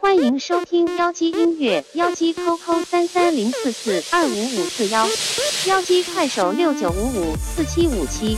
欢迎收听妖姬音乐，妖姬 QQ 三三零四四二五五四幺，妖姬快手六九五五四七五七。